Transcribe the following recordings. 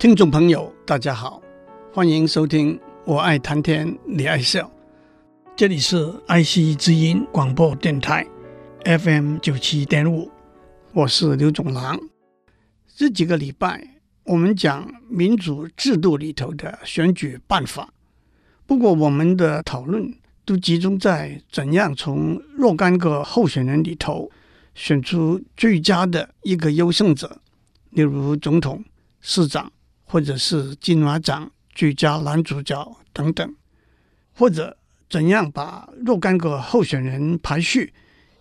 听众朋友，大家好，欢迎收听《我爱谈天，你爱笑》，这里是爱惜之音广播电台 FM 九七点五，我是刘总郎。这几个礼拜，我们讲民主制度里头的选举办法，不过我们的讨论都集中在怎样从若干个候选人里头选出最佳的一个优胜者，例如总统、市长。或者是金马奖最佳男主角等等，或者怎样把若干个候选人排序，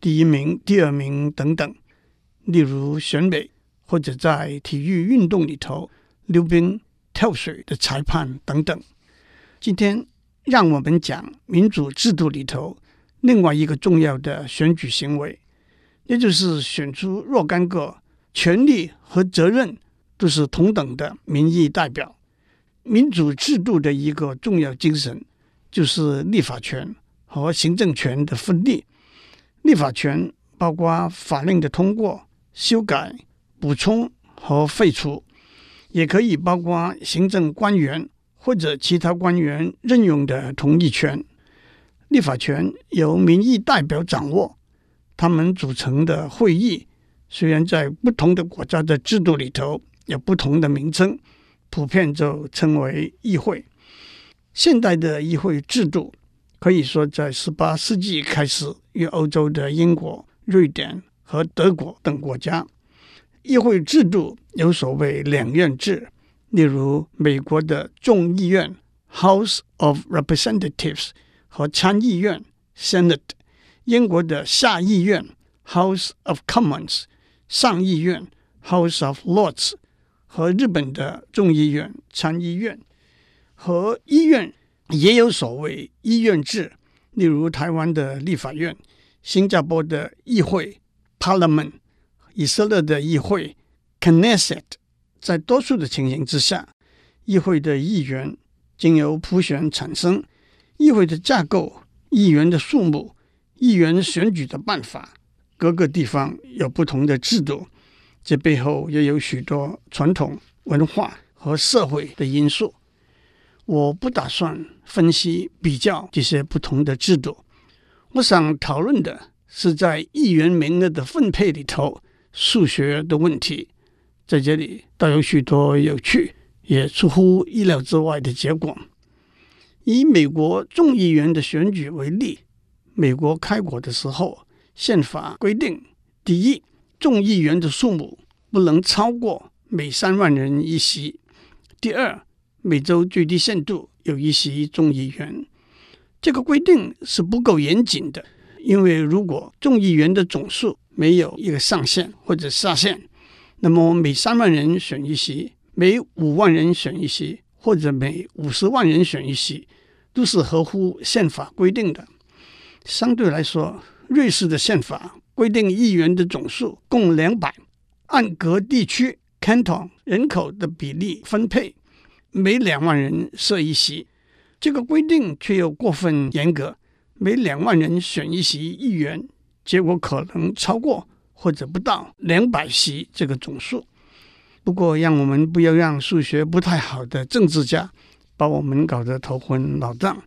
第一名、第二名等等。例如选美，或者在体育运动里头溜冰、跳水的裁判等等。今天让我们讲民主制度里头另外一个重要的选举行为，也就是选出若干个权利和责任。都是同等的民意代表。民主制度的一个重要精神就是立法权和行政权的分立。立法权包括法令的通过、修改、补充和废除，也可以包括行政官员或者其他官员任用的同意权。立法权由民意代表掌握，他们组成的会议虽然在不同的国家的制度里头。有不同的名称，普遍就称为议会。现代的议会制度可以说在十八世纪开始与欧洲的英国、瑞典和德国等国家。议会制度有所谓两院制，例如美国的众议院 （House of Representatives） 和参议院 （Senate），英国的下议院 （House of Commons）、上议院 （House of Lords）。和日本的众议院、参议院和医院也有所谓医院制，例如台湾的立法院、新加坡的议会 （Parliament）、以色列的议会 （Knesset）。在多数的情形之下，议会的议员经由普选产生，议会的架构、议员的数目、议员选举的办法，各个地方有不同的制度。这背后也有许多传统文化和社会的因素。我不打算分析比较这些不同的制度。我想讨论的是在议员名额的分配里头数学的问题。在这里倒有许多有趣也出乎意料之外的结果。以美国众议员的选举为例，美国开国的时候，宪法规定，第一。众议员的数目不能超过每三万人一席。第二，每周最低限度有一席众议员。这个规定是不够严谨的，因为如果众议员的总数没有一个上限或者下限，那么每三万人选一席，每五万人选一席，或者每五十万人选一席，都是合乎宪法规定的。相对来说，瑞士的宪法。规定议员的总数共两百，按各地区 （canton） 人口的比例分配，每两万人设一席。这个规定却又过分严格，每两万人选一席议员，结果可能超过或者不到两百席这个总数。不过，让我们不要让数学不太好的政治家把我们搞得头昏脑胀。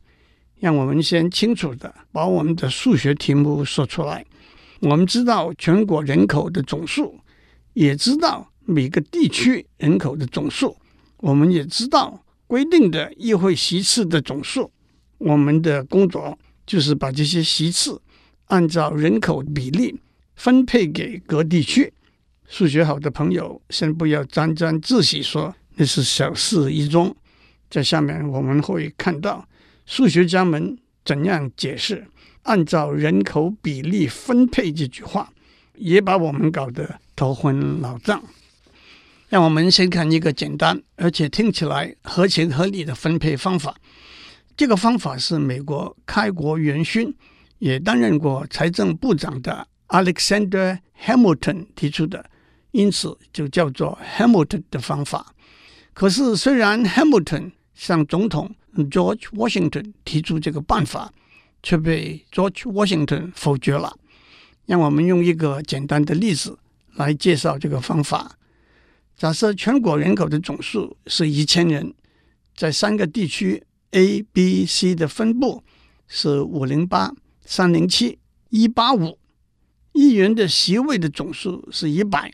让我们先清楚地把我们的数学题目说出来。我们知道全国人口的总数，也知道每个地区人口的总数，我们也知道规定的议会席次的总数。我们的工作就是把这些席次按照人口比例分配给各地区。数学好的朋友，先不要沾沾自喜说那是小事一桩。在下面我们会看到数学家们怎样解释。按照人口比例分配这句话，也把我们搞得头昏脑胀。让我们先看一个简单而且听起来合情合理的分配方法。这个方法是美国开国元勋，也担任过财政部长的 Alexander Hamilton 提出的，因此就叫做 Hamilton 的方法。可是，虽然 Hamilton 向总统 George Washington 提出这个办法。却被 George Washington 否决了。让我们用一个简单的例子来介绍这个方法。假设全国人口的总数是一千人，在三个地区 A、B、C 的分布是五零八、三零七、一八五，议员的席位的总数是一百，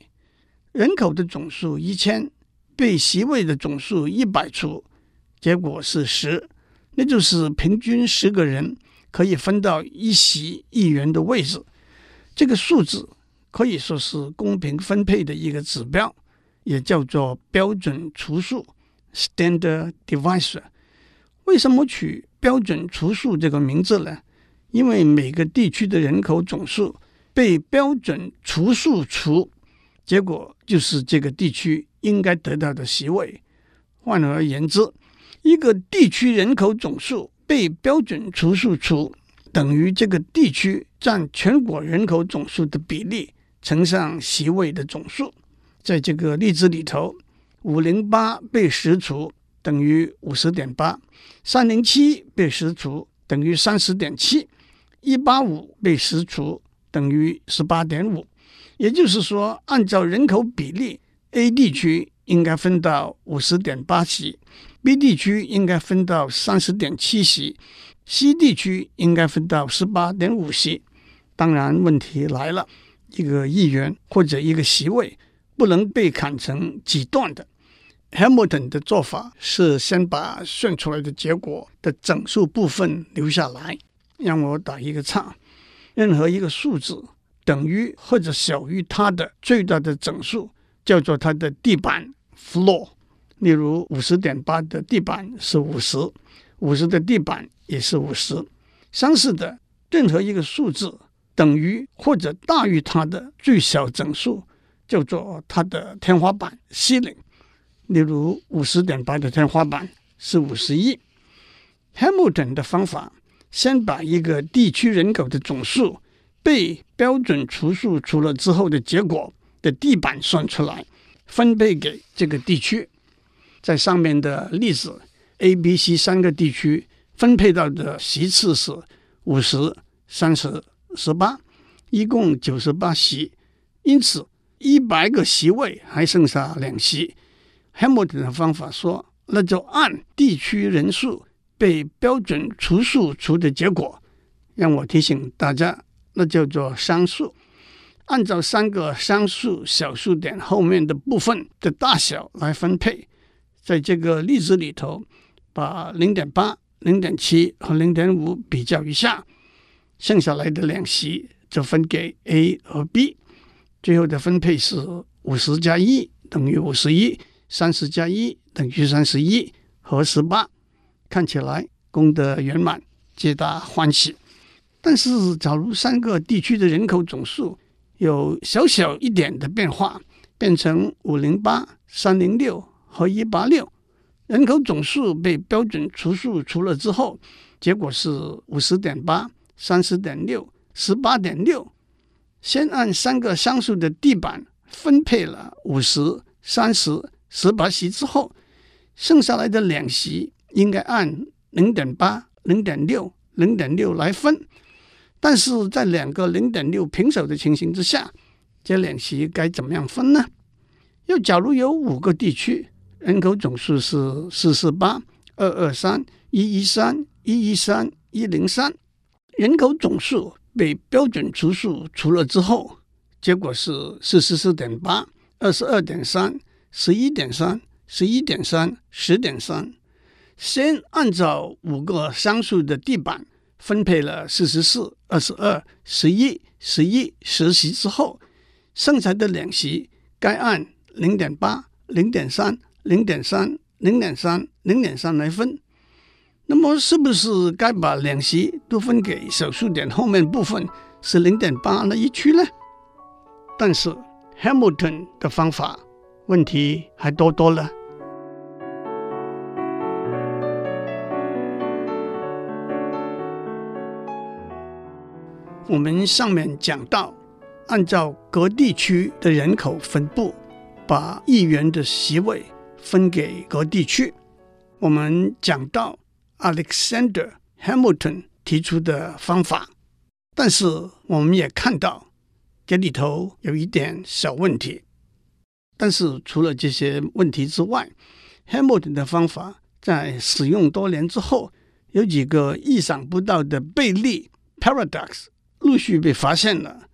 人口的总数一千，被席位的总数一百除，结果是十，那就是平均十个人可以分到一席议员的位置。这个数字可以说是公平分配的一个指标。也叫做标准除数 （standard divisor）。为什么取标准除数这个名字呢？因为每个地区的人口总数被标准除数除，结果就是这个地区应该得到的席位。换而言之，一个地区人口总数被标准除数除，等于这个地区占全国人口总数的比例乘上席位的总数。在这个例子里头，五零八被十除等于五十点八，三零七被十除等于三十点七，一八五被十除等于十八点五。也就是说，按照人口比例，A 地区应该分到五十点八席，B 地区应该分到三十点七席，C 地区应该分到十八点五席。当然，问题来了，一个议员或者一个席位。不能被砍成几段的。Hamilton 的做法是先把算出来的结果的整数部分留下来，让我打一个叉。任何一个数字等于或者小于它的最大的整数，叫做它的地板 （floor）。例如，五十点八的地板是五十，五十的地板也是五十。相似的，任何一个数字等于或者大于它的最小整数。叫做它的天花板 ceiling，例如五十点八的天花板是五十亿。Hamilton 的方法，先把一个地区人口的总数被标准除数除了之后的结果的地板算出来，分配给这个地区。在上面的例子，A、B、C 三个地区分配到的席次是五十、三十、十八，一共九十八席，因此。一百个席位还剩下两席，Hamilton 的方法说，那就按地区人数被标准除数除的结果。让我提醒大家，那叫做商数，按照三个商数小数点后面的部分的大小来分配。在这个例子里头，把零点八、零点七和零点五比较一下，剩下来的两席就分给 A 和 B。最后的分配是五十加一等于五十一，三十加一等于三十一和十八，看起来功德圆满，皆大欢喜。但是，假如三个地区的人口总数有小小一点的变化，变成五零八、三零六和一八六，人口总数被标准除数除了之后，结果是五十点八、三十点六、十八点六。先按三个双数的地板分配了五十、三十、十八席之后，剩下来的两席应该按零点八、零点六、零点六来分。但是在两个零点六平手的情形之下，这两席该怎么样分呢？又假如有五个地区，人口总数是四四八、二二三、一一三、一一三、一零三，人口总数。被标准除数除了之后，结果是四十四点八、二十二点三、十一点三、十一点三、十点三。先按照五个双数的地板分配了四十四、二十二、十一、十一、十席之后，剩下的两席该按零点八、零点三、零点三、零点三、零点三来分。那么是不是该把两席都分给小数点后面部分是零点八那一区呢？但是 Hamilton 的方法问题还多多了。我们上面讲到，按照各地区的人口分布，把议员的席位分给各地区。我们讲到。Alexander Hamilton 提出的方法，但是我们也看到这里头有一点小问题。但是除了这些问题之外，Hamilton 的方法在使用多年之后，有几个意想不到的悖例 （paradox） 陆续被发现了。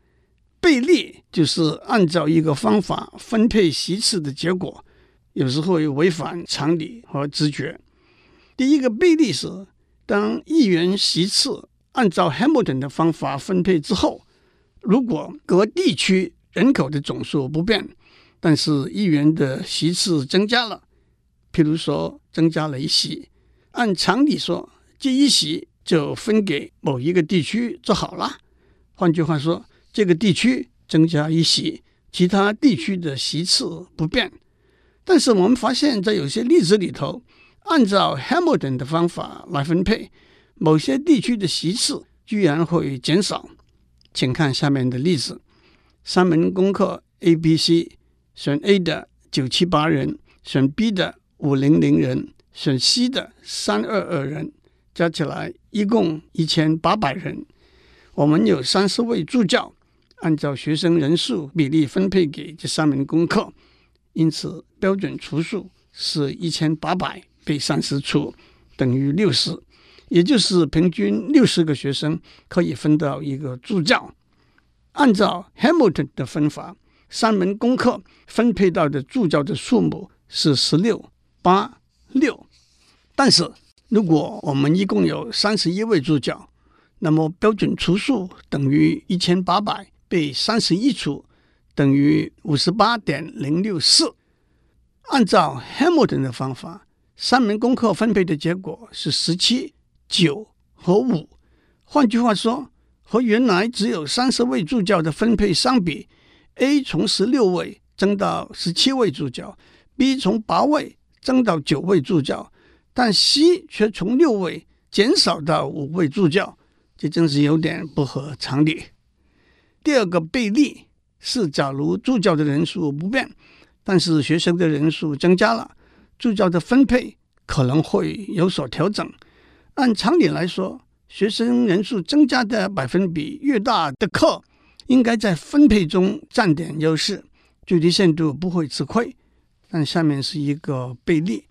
悖例就是按照一个方法分配席次的结果，有时候会违反常理和直觉。第一个悖例是，当议员席次按照 Hamilton 的方法分配之后，如果各地区人口的总数不变，但是议员的席次增加了，譬如说增加了一席，按常理说，这一席就分给某一个地区就好了。换句话说，这个地区增加一席，其他地区的席次不变。但是我们发现，在有些例子里头，按照 Hamilton 的方法来分配，某些地区的席次居然会减少。请看下面的例子：三门功课 A、B、C。选 A 的九七八人，选 B 的五零零人，选 C 的三二二人，加起来一共一千八百人。我们有三十位助教，按照学生人数比例分配给这三门功课，因此标准除数是一千八百被三十除，等于六十，也就是平均六十个学生可以分到一个助教。按照 Hamilton 的分法。三门功课分配到的助教的数目是十六八六，但是如果我们一共有三十一位助教，那么标准除数等于一千八百被三十一除，等于五十八点零六四。按照 Hamilton 的方法，三门功课分配的结果是十七九和五。换句话说，和原来只有三十位助教的分配相比。A 从十六位增到十七位助教，B 从八位增到九位助教，但 C 却从六位减少到五位助教，这真是有点不合常理。第二个悖例是，假如助教的人数不变，但是学生的人数增加了，助教的分配可能会有所调整。按常理来说，学生人数增加的百分比越大的课，应该在分配中占点优势，最低限度不会吃亏。但下面是一个背例：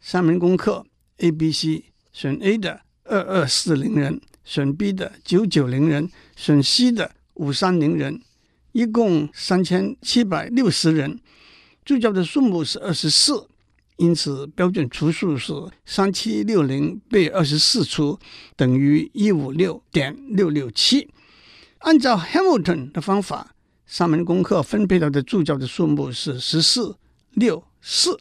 三门功课 A、B、C，选 A 的二二四零人，选 B 的九九零人，选 C 的五三零人，一共三千七百六十人。助教的数目是二十四，因此标准除数是三七六零被二十四除，等于一五六点六六七。按照 Hamilton 的方法，三门功课分配到的助教的数目是十四六四。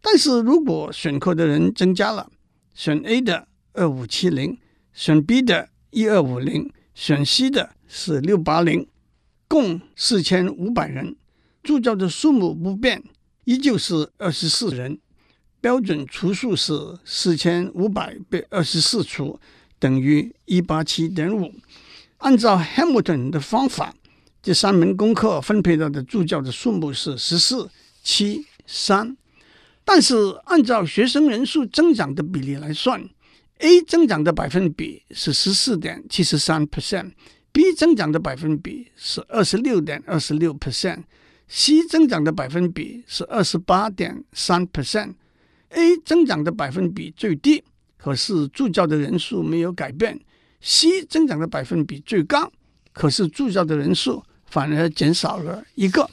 但是如果选课的人增加了，选 A 的二五七零，选 B 的一二五零，选 C 的是六八零，共四千五百人，助教的数目不变，依旧是二十四人。标准除数是四千五百被二十四除，等于一八七点五。按照 Hamilton 的方法，这三门功课分配到的助教的数目是十四七三，但是按照学生人数增长的比例来算，A 增长的百分比是十四点七十三 percent B 增长的百分比是二十六点二十六 percent，C 增长的百分比是二十八点三 percent。A 增长的百分比最低，可是助教的人数没有改变。C 增长的百分比最高，可是助教的人数反而减少了一个。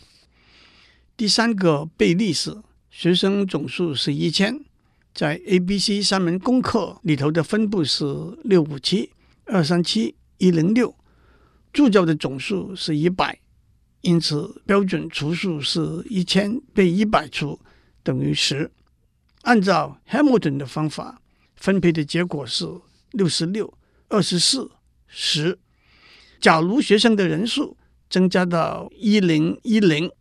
第三个背历史，学生总数是一千，在 A、B、C 三门功课里头的分布是六五七二三七一零六，助教的总数是一百，因此标准除数是一千被一百除，等于十。按照 Hamilton 的方法分配的结果是六十六。二十四十，假如学生的人数增加到一零一零，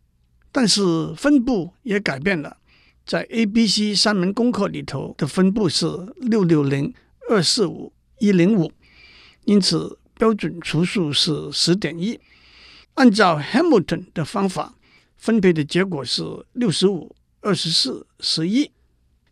但是分布也改变了，在 A、B、C 三门功课里头的分布是六六零二四五一零五，因此标准除数是十点一。按照 Hamilton 的方法分配的结果是六十五二十四十一。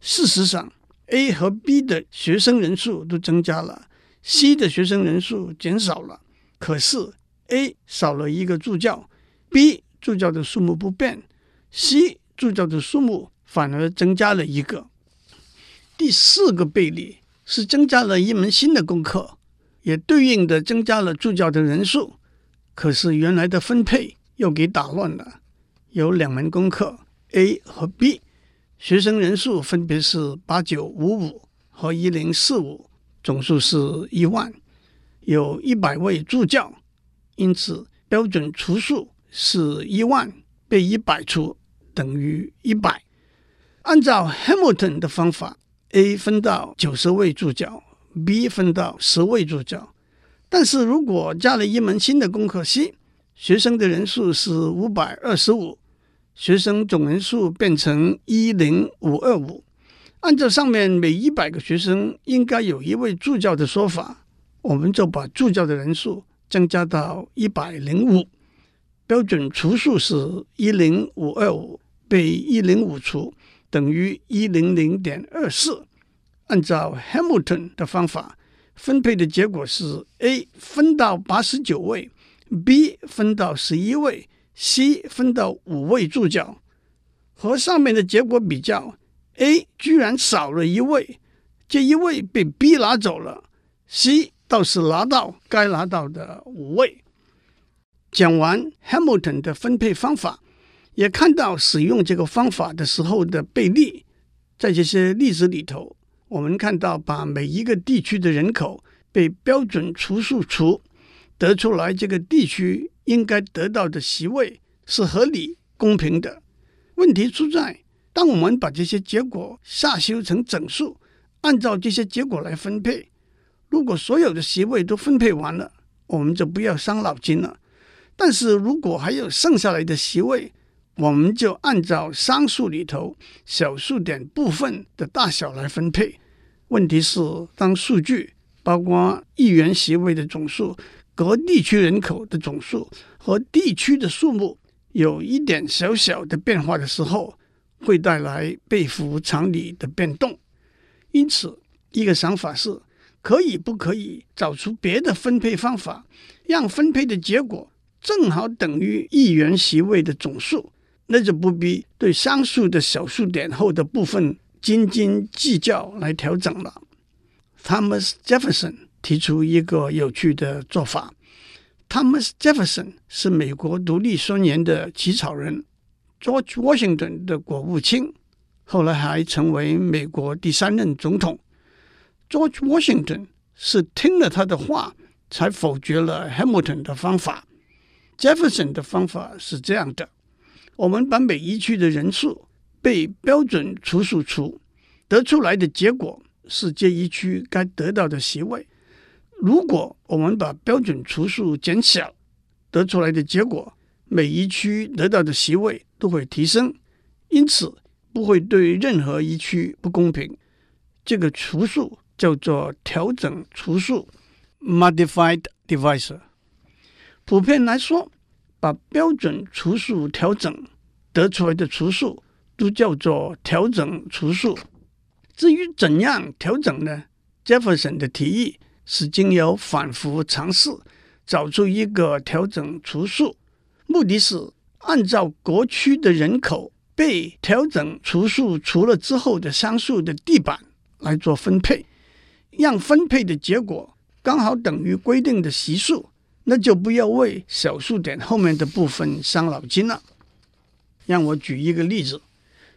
事实上，A 和 B 的学生人数都增加了。C 的学生人数减少了，可是 A 少了一个助教，B 助教的数目不变，C 助教的数目反而增加了一个。第四个倍率是增加了一门新的功课，也对应的增加了助教的人数，可是原来的分配又给打乱了。有两门功课 A 和 B，学生人数分别是八九五五和一零四五，总数是一万，有一百位助教，因此标准除数是一万被一百除，等于一百。按照 Hamilton 的方法。A 分到九十位助教，B 分到十位助教。但是如果加了一门新的功课 C，学生的人数是五百二十五，学生总人数变成一零五二五。按照上面每一百个学生应该有一位助教的说法，我们就把助教的人数增加到一百零五。标准除数是一零五二五被一零五除。等于一零零点二四。按照 Hamilton 的方法，分配的结果是：A 分到八十九位，B 分到十一位，C 分到五位助教。和上面的结果比较，A 居然少了一位，这一位被 B 拿走了，C 倒是拿到该拿到的五位。讲完 Hamilton 的分配方法。也看到使用这个方法的时候的倍率，在这些例子里头，我们看到把每一个地区的人口被标准除数除，得出来这个地区应该得到的席位是合理公平的。问题出在，当我们把这些结果下修成整数，按照这些结果来分配，如果所有的席位都分配完了，我们就不要伤脑筋了。但是如果还有剩下来的席位，我们就按照商数里头小数点部分的大小来分配。问题是，当数据包括议员席位的总数、各地区人口的总数和地区的数目有一点小小的变化的时候，会带来背符常理的变动。因此，一个想法是，可以不可以找出别的分配方法，让分配的结果正好等于议员席位的总数。那就不必对上述的小数点后的部分斤斤计较来调整了。Thomas Jefferson 提出一个有趣的做法。Thomas Jefferson 是美国独立宣言的起草人，George Washington 的国务卿，后来还成为美国第三任总统。George Washington 是听了他的话才否决了 Hamilton 的方法。Jefferson 的方法是这样的。我们把每一区的人数被标准除数除，得出来的结果是这一区该得到的席位。如果我们把标准除数减小，得出来的结果，每一区得到的席位都会提升，因此不会对任何一区不公平。这个除数叫做调整除数 （modified divisor）。普遍来说。把标准除数调整得出来的除数都叫做调整除数。至于怎样调整呢？Jefferson 的提议是经由反复尝试找出一个调整除数，目的是按照各区的人口被调整除数除了之后的商数的地板来做分配，让分配的结果刚好等于规定的席数。那就不要为小数点后面的部分伤脑筋了。让我举一个例子：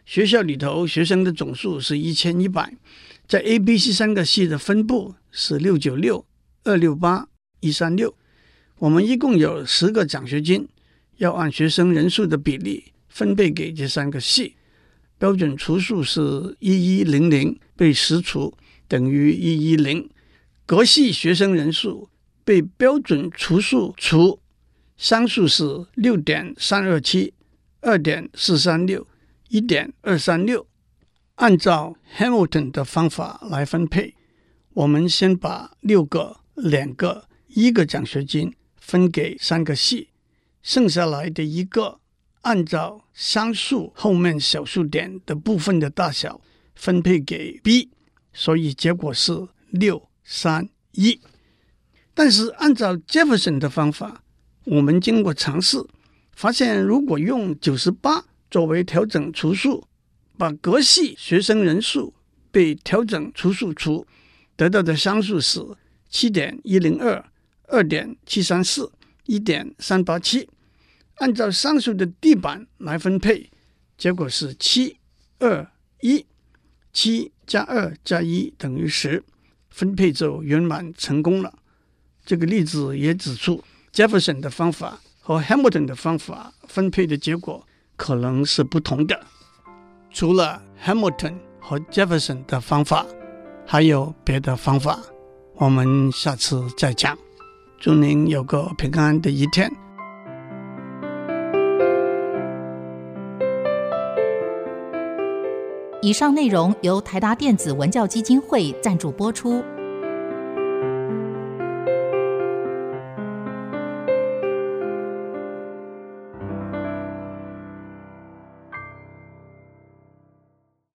学校里头学生的总数是一千一百，在 A、B、C 三个系的分布是六九六、二六八、一三六。我们一共有十个奖学金，要按学生人数的比例分配给这三个系。标准除数是一一零零被十除，等于一一零。各系学生人数。被标准除数除，商数是六点三二七、二点四三六、一点二三六。按照 Hamilton 的方法来分配，我们先把六个、两个、一个奖学金分给三个系，剩下来的一个按照商数后面小数点的部分的大小分配给 B，所以结果是六三一。但是按照 Jefferson 的方法，我们经过尝试，发现如果用九十八作为调整除数，把各系学生人数被调整除数除，得到的商数是七点一零二、二点七三四、一点三八七。按照上述的地板来分配，结果是七二一，七加二加一等于十，分配就圆满成功了。这个例子也指出，Jefferson 的方法和 Hamilton 的方法分配的结果可能是不同的。除了 Hamilton 和 Jefferson 的方法，还有别的方法，我们下次再讲。祝您有个平安的一天。以上内容由台达电子文教基金会赞助播出。